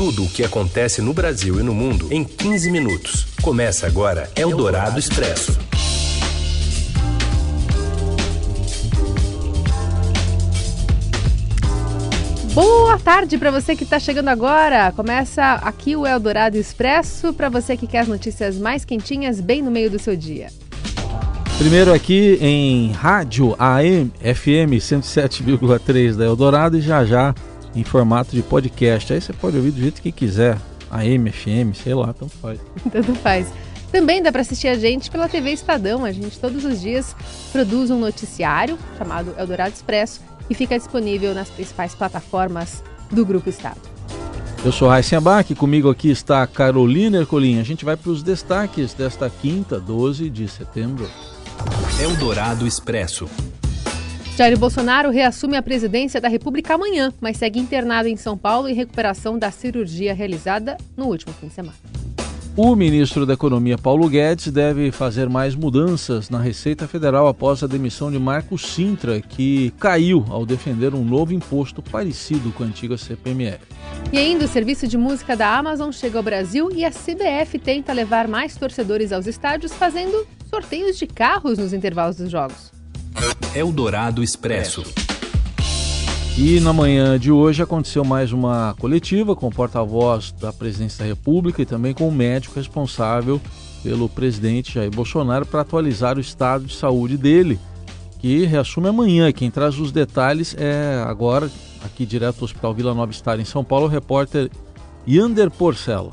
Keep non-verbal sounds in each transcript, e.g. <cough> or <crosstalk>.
tudo o que acontece no Brasil e no mundo em 15 minutos. Começa agora Eldorado Expresso. Boa tarde para você que está chegando agora. Começa aqui o Eldorado Expresso para você que quer as notícias mais quentinhas bem no meio do seu dia. Primeiro aqui em rádio AM FM 107,3 da Eldorado e já já em formato de podcast. Aí você pode ouvir do jeito que quiser, AM, FM, sei lá, tanto faz. <laughs> tanto faz. Também dá para assistir a gente pela TV Estadão. A gente todos os dias produz um noticiário chamado Eldorado Expresso e fica disponível nas principais plataformas do Grupo Estado. Eu sou Raíssa Abac, comigo aqui está a Carolina Ercolim. A gente vai para os destaques desta quinta, 12 de setembro. Eldorado Expresso. Jair Bolsonaro reassume a presidência da República amanhã, mas segue internado em São Paulo em recuperação da cirurgia realizada no último fim de semana. O ministro da Economia, Paulo Guedes, deve fazer mais mudanças na Receita Federal após a demissão de Marco Sintra, que caiu ao defender um novo imposto parecido com a antiga CPMF. E ainda o serviço de música da Amazon chega ao Brasil e a CBF tenta levar mais torcedores aos estádios fazendo sorteios de carros nos intervalos dos jogos. Eldorado Expresso. E na manhã de hoje aconteceu mais uma coletiva com o porta-voz da Presidência da República e também com o médico responsável pelo presidente Jair Bolsonaro para atualizar o estado de saúde dele, que reassume amanhã. Quem traz os detalhes é agora, aqui direto do Hospital Vila Nova Estar em São Paulo, o repórter Yander Porcela.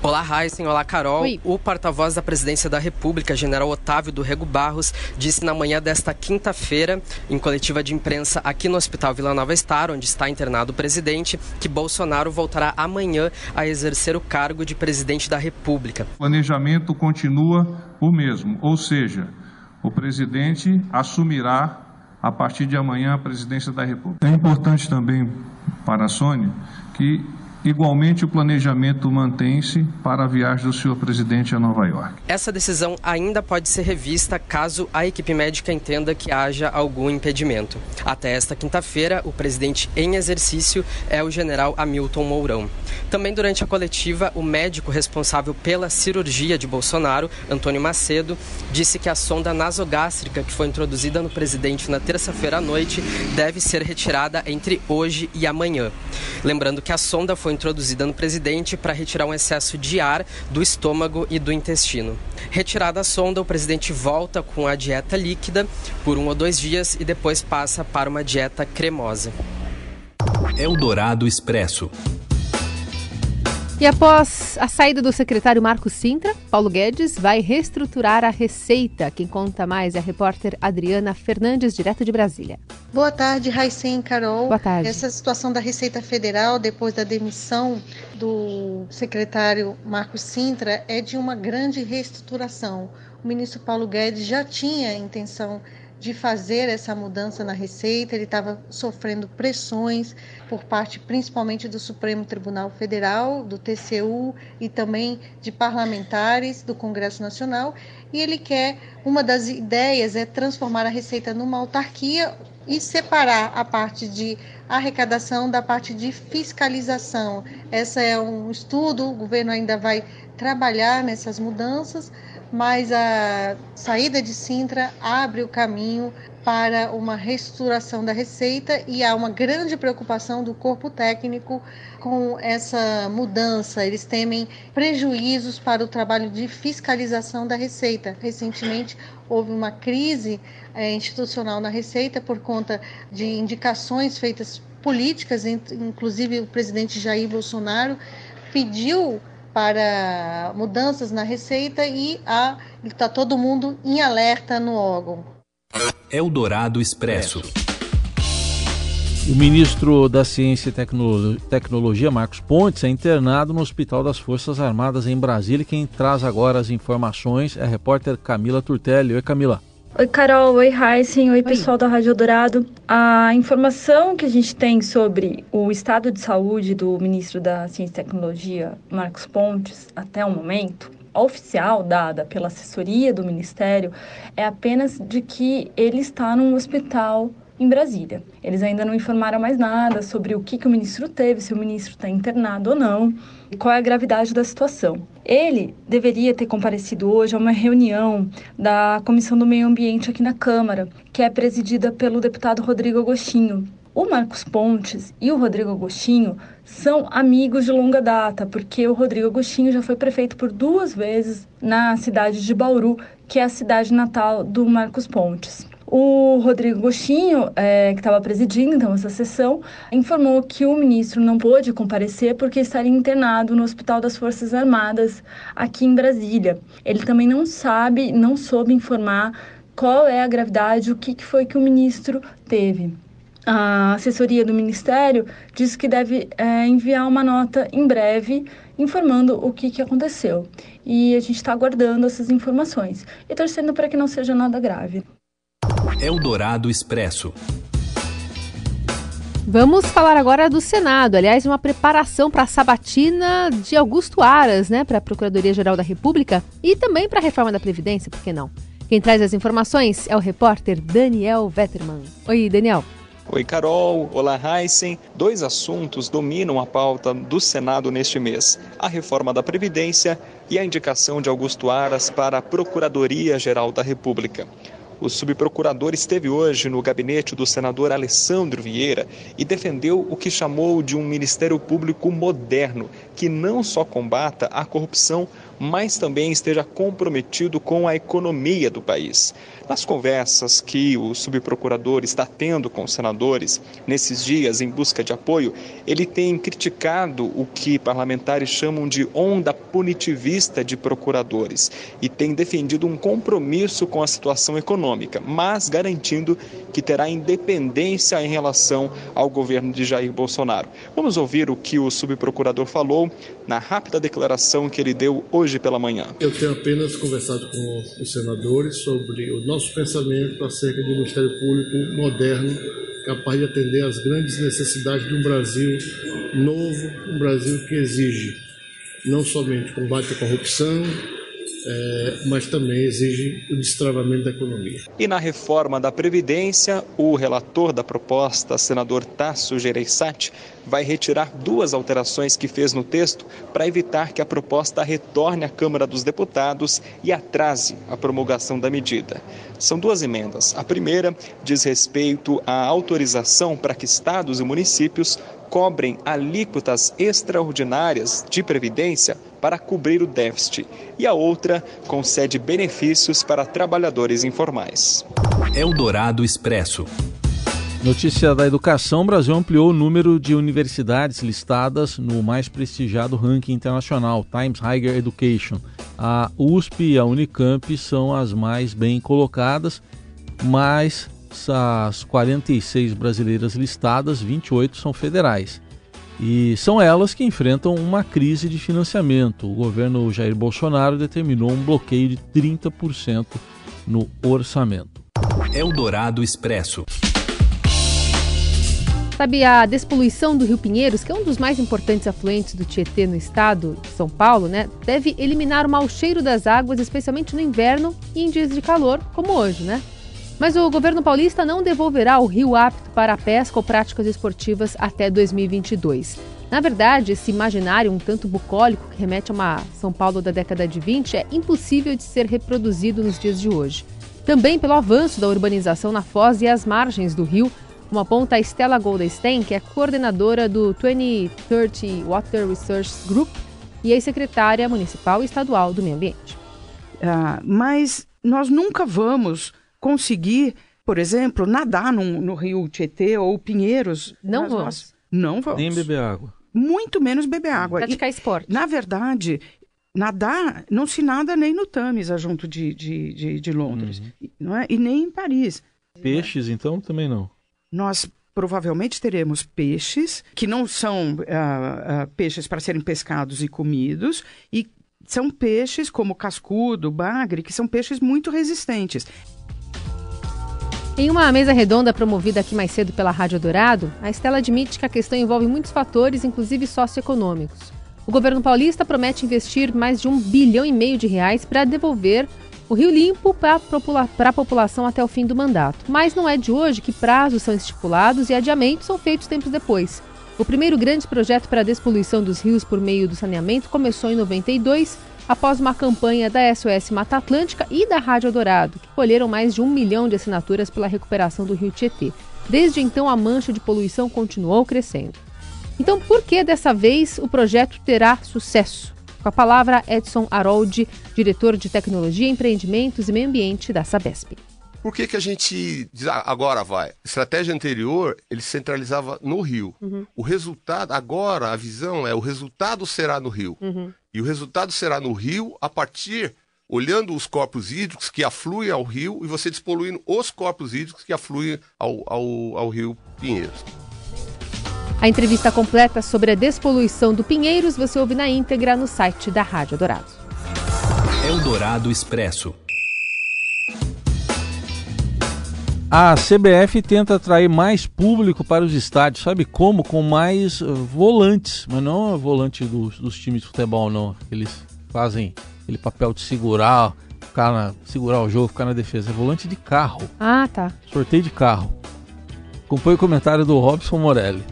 Olá, Heisen. Olá, Carol. Oi. O porta-voz da Presidência da República, general Otávio do Rego Barros, disse na manhã desta quinta-feira, em coletiva de imprensa aqui no Hospital Vila Nova Star, onde está internado o presidente, que Bolsonaro voltará amanhã a exercer o cargo de presidente da República. O planejamento continua o mesmo, ou seja, o presidente assumirá a partir de amanhã a presidência da República. É importante também para a Sônia que Igualmente, o planejamento mantém-se para a viagem do senhor presidente a Nova York. Essa decisão ainda pode ser revista caso a equipe médica entenda que haja algum impedimento. Até esta quinta-feira, o presidente em exercício é o general Hamilton Mourão. Também durante a coletiva, o médico responsável pela cirurgia de Bolsonaro, Antônio Macedo, disse que a sonda nasogástrica que foi introduzida no presidente na terça-feira à noite deve ser retirada entre hoje e amanhã. Lembrando que a sonda foi introduzida no presidente para retirar um excesso de ar do estômago e do intestino. Retirada a sonda, o presidente volta com a dieta líquida por um ou dois dias e depois passa para uma dieta cremosa. Eldorado Expresso. E após a saída do secretário Marco Sintra, Paulo Guedes vai reestruturar a Receita. Quem conta mais é a repórter Adriana Fernandes, direto de Brasília. Boa tarde, Raicen Carol. Boa tarde. Essa situação da Receita Federal, depois da demissão do secretário Marco Sintra, é de uma grande reestruturação. O ministro Paulo Guedes já tinha a intenção de fazer essa mudança na Receita, ele estava sofrendo pressões por parte principalmente do Supremo Tribunal Federal, do TCU e também de parlamentares do Congresso Nacional, e ele quer, uma das ideias é transformar a Receita numa autarquia e separar a parte de arrecadação da parte de fiscalização. Esse é um estudo, o governo ainda vai trabalhar nessas mudanças, mas a saída de Sintra abre o caminho para uma restauração da receita e há uma grande preocupação do corpo técnico com essa mudança. Eles temem prejuízos para o trabalho de fiscalização da receita. Recentemente houve uma crise é, institucional na receita por conta de indicações feitas políticas, inclusive o presidente Jair Bolsonaro pediu para mudanças na receita e está todo mundo em alerta no órgão. Eldorado Expresso. O ministro da Ciência e Tecnologia, Marcos Pontes, é internado no Hospital das Forças Armadas em Brasília. Quem traz agora as informações é a repórter Camila Turtelli. Oi, Camila. Oi, Carol. Oi, Heisen. Oi, Oi, pessoal da Rádio Dourado. A informação que a gente tem sobre o estado de saúde do ministro da Ciência e Tecnologia, Marcos Pontes, até o momento, oficial dada pela assessoria do Ministério, é apenas de que ele está num hospital em Brasília. Eles ainda não informaram mais nada sobre o que, que o ministro teve, se o ministro está internado ou não, e qual é a gravidade da situação. Ele deveria ter comparecido hoje a uma reunião da Comissão do Meio Ambiente aqui na Câmara, que é presidida pelo deputado Rodrigo Agostinho. O Marcos Pontes e o Rodrigo Agostinho são amigos de longa data, porque o Rodrigo Agostinho já foi prefeito por duas vezes na cidade de Bauru, que é a cidade natal do Marcos Pontes. O Rodrigo Agostinho, é, que estava presidindo então essa sessão, informou que o ministro não pôde comparecer porque estaria internado no Hospital das Forças Armadas aqui em Brasília. Ele também não sabe, não soube informar qual é a gravidade, o que, que foi que o ministro teve a assessoria do Ministério diz que deve é, enviar uma nota em breve informando o que, que aconteceu. E a gente está aguardando essas informações e torcendo para que não seja nada grave. Eldorado Expresso. Vamos falar agora do Senado. Aliás, uma preparação para a sabatina de Augusto Aras, né, para a Procuradoria-Geral da República e também para a reforma da Previdência, por que não? Quem traz as informações é o repórter Daniel Vetterman. Oi, Daniel. Oi, Carol. Olá, Heisen. Dois assuntos dominam a pauta do Senado neste mês: a reforma da Previdência e a indicação de Augusto Aras para a Procuradoria-Geral da República. O subprocurador esteve hoje no gabinete do senador Alessandro Vieira e defendeu o que chamou de um Ministério Público moderno, que não só combata a corrupção, mas também esteja comprometido com a economia do país. Nas conversas que o subprocurador está tendo com os senadores nesses dias em busca de apoio, ele tem criticado o que parlamentares chamam de onda punitivista de procuradores e tem defendido um compromisso com a situação econômica, mas garantindo que terá independência em relação ao governo de Jair Bolsonaro. Vamos ouvir o que o subprocurador falou na rápida declaração que ele deu hoje pela manhã. Eu tenho apenas conversado com os senadores sobre o nosso pensamento acerca um Ministério Público moderno, capaz de atender às grandes necessidades de um Brasil novo, um Brasil que exige não somente combate à corrupção, é, mas também exige o destravamento da economia. E na reforma da Previdência, o relator da proposta, senador Tasso Gereissati, vai retirar duas alterações que fez no texto para evitar que a proposta retorne à Câmara dos Deputados e atrase a promulgação da medida. São duas emendas. A primeira diz respeito à autorização para que estados e municípios cobrem alíquotas extraordinárias de previdência para cobrir o déficit, e a outra concede benefícios para trabalhadores informais. Eldorado Expresso. Notícia da educação: o Brasil ampliou o número de universidades listadas no mais prestigiado ranking internacional, Times Higher Education. A USP e a Unicamp são as mais bem colocadas, mas as 46 brasileiras listadas, 28 são federais. E são elas que enfrentam uma crise de financiamento. O governo Jair Bolsonaro determinou um bloqueio de 30% no orçamento. Eldorado Expresso. Sabe a despoluição do Rio Pinheiros, que é um dos mais importantes afluentes do Tietê no estado de São Paulo, né? Deve eliminar o mau cheiro das águas, especialmente no inverno e em dias de calor, como hoje, né? Mas o governo paulista não devolverá o rio apto para a pesca ou práticas esportivas até 2022. Na verdade, esse imaginário um tanto bucólico que remete a uma São Paulo da década de 20 é impossível de ser reproduzido nos dias de hoje. Também pelo avanço da urbanização na foz e às margens do rio, como aponta a Stella Goldstein, que é coordenadora do 2030 Water Research Group e ex-secretária municipal e estadual do meio ambiente. Ah, mas nós nunca vamos conseguir, por exemplo, nadar no, no rio Tietê ou Pinheiros. Não vamos. Não vamos. Nem beber água. Muito menos beber água. Praticar esporte. Na verdade, nadar não se nada nem no Tamisa junto de, de, de, de Londres, uhum. não é? e nem em Paris. Peixes, então, também não. Nós provavelmente teremos peixes que não são uh, uh, peixes para serem pescados e comidos e são peixes como cascudo, bagre, que são peixes muito resistentes. Em uma mesa redonda promovida aqui mais cedo pela Rádio Dourado, a Estela admite que a questão envolve muitos fatores, inclusive socioeconômicos. O governo paulista promete investir mais de um bilhão e meio de reais para devolver o Rio Limpo para a população até o fim do mandato. Mas não é de hoje que prazos são estipulados e adiamentos são feitos tempos depois. O primeiro grande projeto para a despoluição dos rios por meio do saneamento começou em 92, após uma campanha da SOS Mata Atlântica e da Rádio Dourado, que colheram mais de um milhão de assinaturas pela recuperação do rio Tietê. Desde então, a mancha de poluição continuou crescendo. Então, por que dessa vez o projeto terá sucesso? Com a palavra, Edson Haroldi, diretor de Tecnologia, Empreendimentos e Meio Ambiente da Sabesp. Por que, que a gente diz, ah, agora vai? Estratégia anterior, ele centralizava no Rio. Uhum. O resultado, agora a visão é o resultado será no Rio. Uhum. E o resultado será no Rio a partir, olhando os corpos hídricos que afluem ao rio e você despoluindo os corpos hídricos que afluem ao, ao, ao rio Pinheiros. A entrevista completa sobre a despoluição do Pinheiros você ouve na íntegra no site da Rádio Dourado. Eldorado Expresso. A CBF tenta atrair mais público para os estádios, sabe como? Com mais uh, volantes, mas não é volante dos, dos, times de futebol, não. Eles fazem aquele papel de segurar, ficar na, segurar o jogo, ficar na defesa. É volante de carro. Ah, tá. Sorteio de carro. Acompanhe o comentário do Robson Morelli.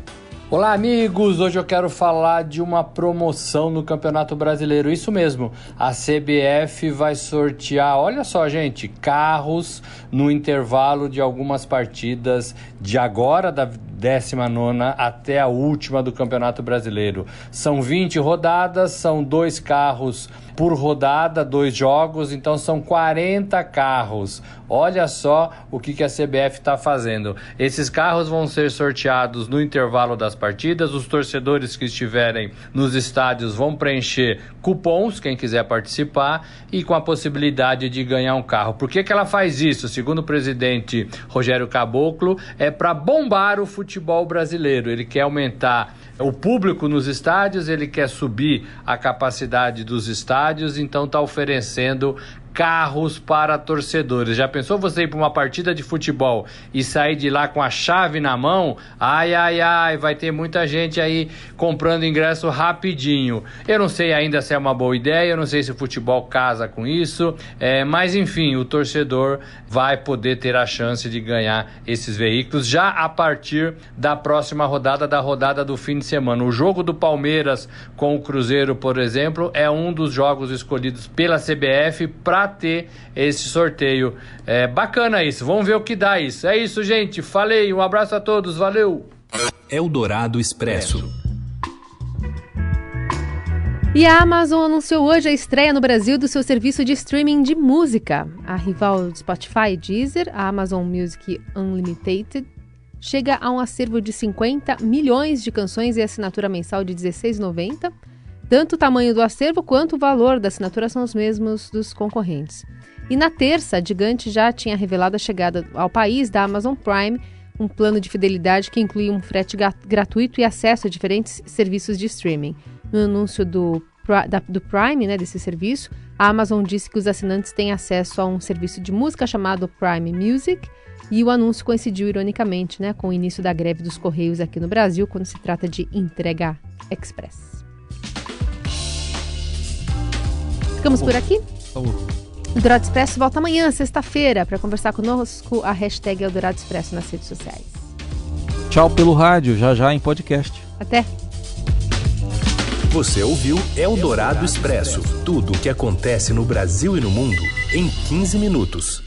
Olá, amigos! Hoje eu quero falar de uma promoção no Campeonato Brasileiro. Isso mesmo, a CBF vai sortear, olha só, gente, carros no intervalo de algumas partidas de agora, da 19 até a última do Campeonato Brasileiro. São 20 rodadas, são dois carros por rodada, dois jogos, então são 40 carros. Olha só o que, a CBF está fazendo. Esses carros vão ser sorteados no intervalo das partidas. Os torcedores que estiverem nos estádios vão preencher cupons, quem quiser participar, e com a possibilidade de ganhar um carro. Por que, que ela faz isso? Segundo o presidente Rogério Caboclo, é para bombar o futebol brasileiro. Ele quer aumentar o público nos estádios, ele quer subir a capacidade dos estádios, então está oferecendo carros para torcedores. Já pensou você ir para uma partida de futebol e sair de lá com a chave na mão? Ai, ai, ai, vai ter muita gente aí comprando ingresso rapidinho. Eu não sei ainda se é uma boa ideia, eu não sei se o futebol casa com isso, é, mas enfim, o torcedor vai poder ter a chance de ganhar esses veículos já a partir da próxima rodada, da rodada do fim de semana. O jogo do Palmeiras com o Cruzeiro, por exemplo, é um dos jogos escolhidos pela CBF para ter esse sorteio. É bacana isso, vamos ver o que dá isso. É isso, gente. Falei, um abraço a todos, valeu! Eldorado Expresso. E a Amazon anunciou hoje a estreia no Brasil do seu serviço de streaming de música. A rival Spotify e Deezer, a Amazon Music Unlimited, chega a um acervo de 50 milhões de canções e assinatura mensal de R$ 16,90 tanto o tamanho do acervo quanto o valor da assinatura são os mesmos dos concorrentes. E na terça, a Gigante já tinha revelado a chegada ao país da Amazon Prime, um plano de fidelidade que inclui um frete gratuito e acesso a diferentes serviços de streaming. No anúncio do, do Prime, né, desse serviço, a Amazon disse que os assinantes têm acesso a um serviço de música chamado Prime Music, e o anúncio coincidiu ironicamente né, com o início da greve dos Correios aqui no Brasil, quando se trata de entrega express. Ficamos por aqui? O Eldorado Expresso volta amanhã, sexta-feira, para conversar conosco a hashtag Eldorado Expresso nas redes sociais. Tchau pelo rádio, já já em podcast. Até. Você ouviu Eldorado Expresso tudo o que acontece no Brasil e no mundo em 15 minutos.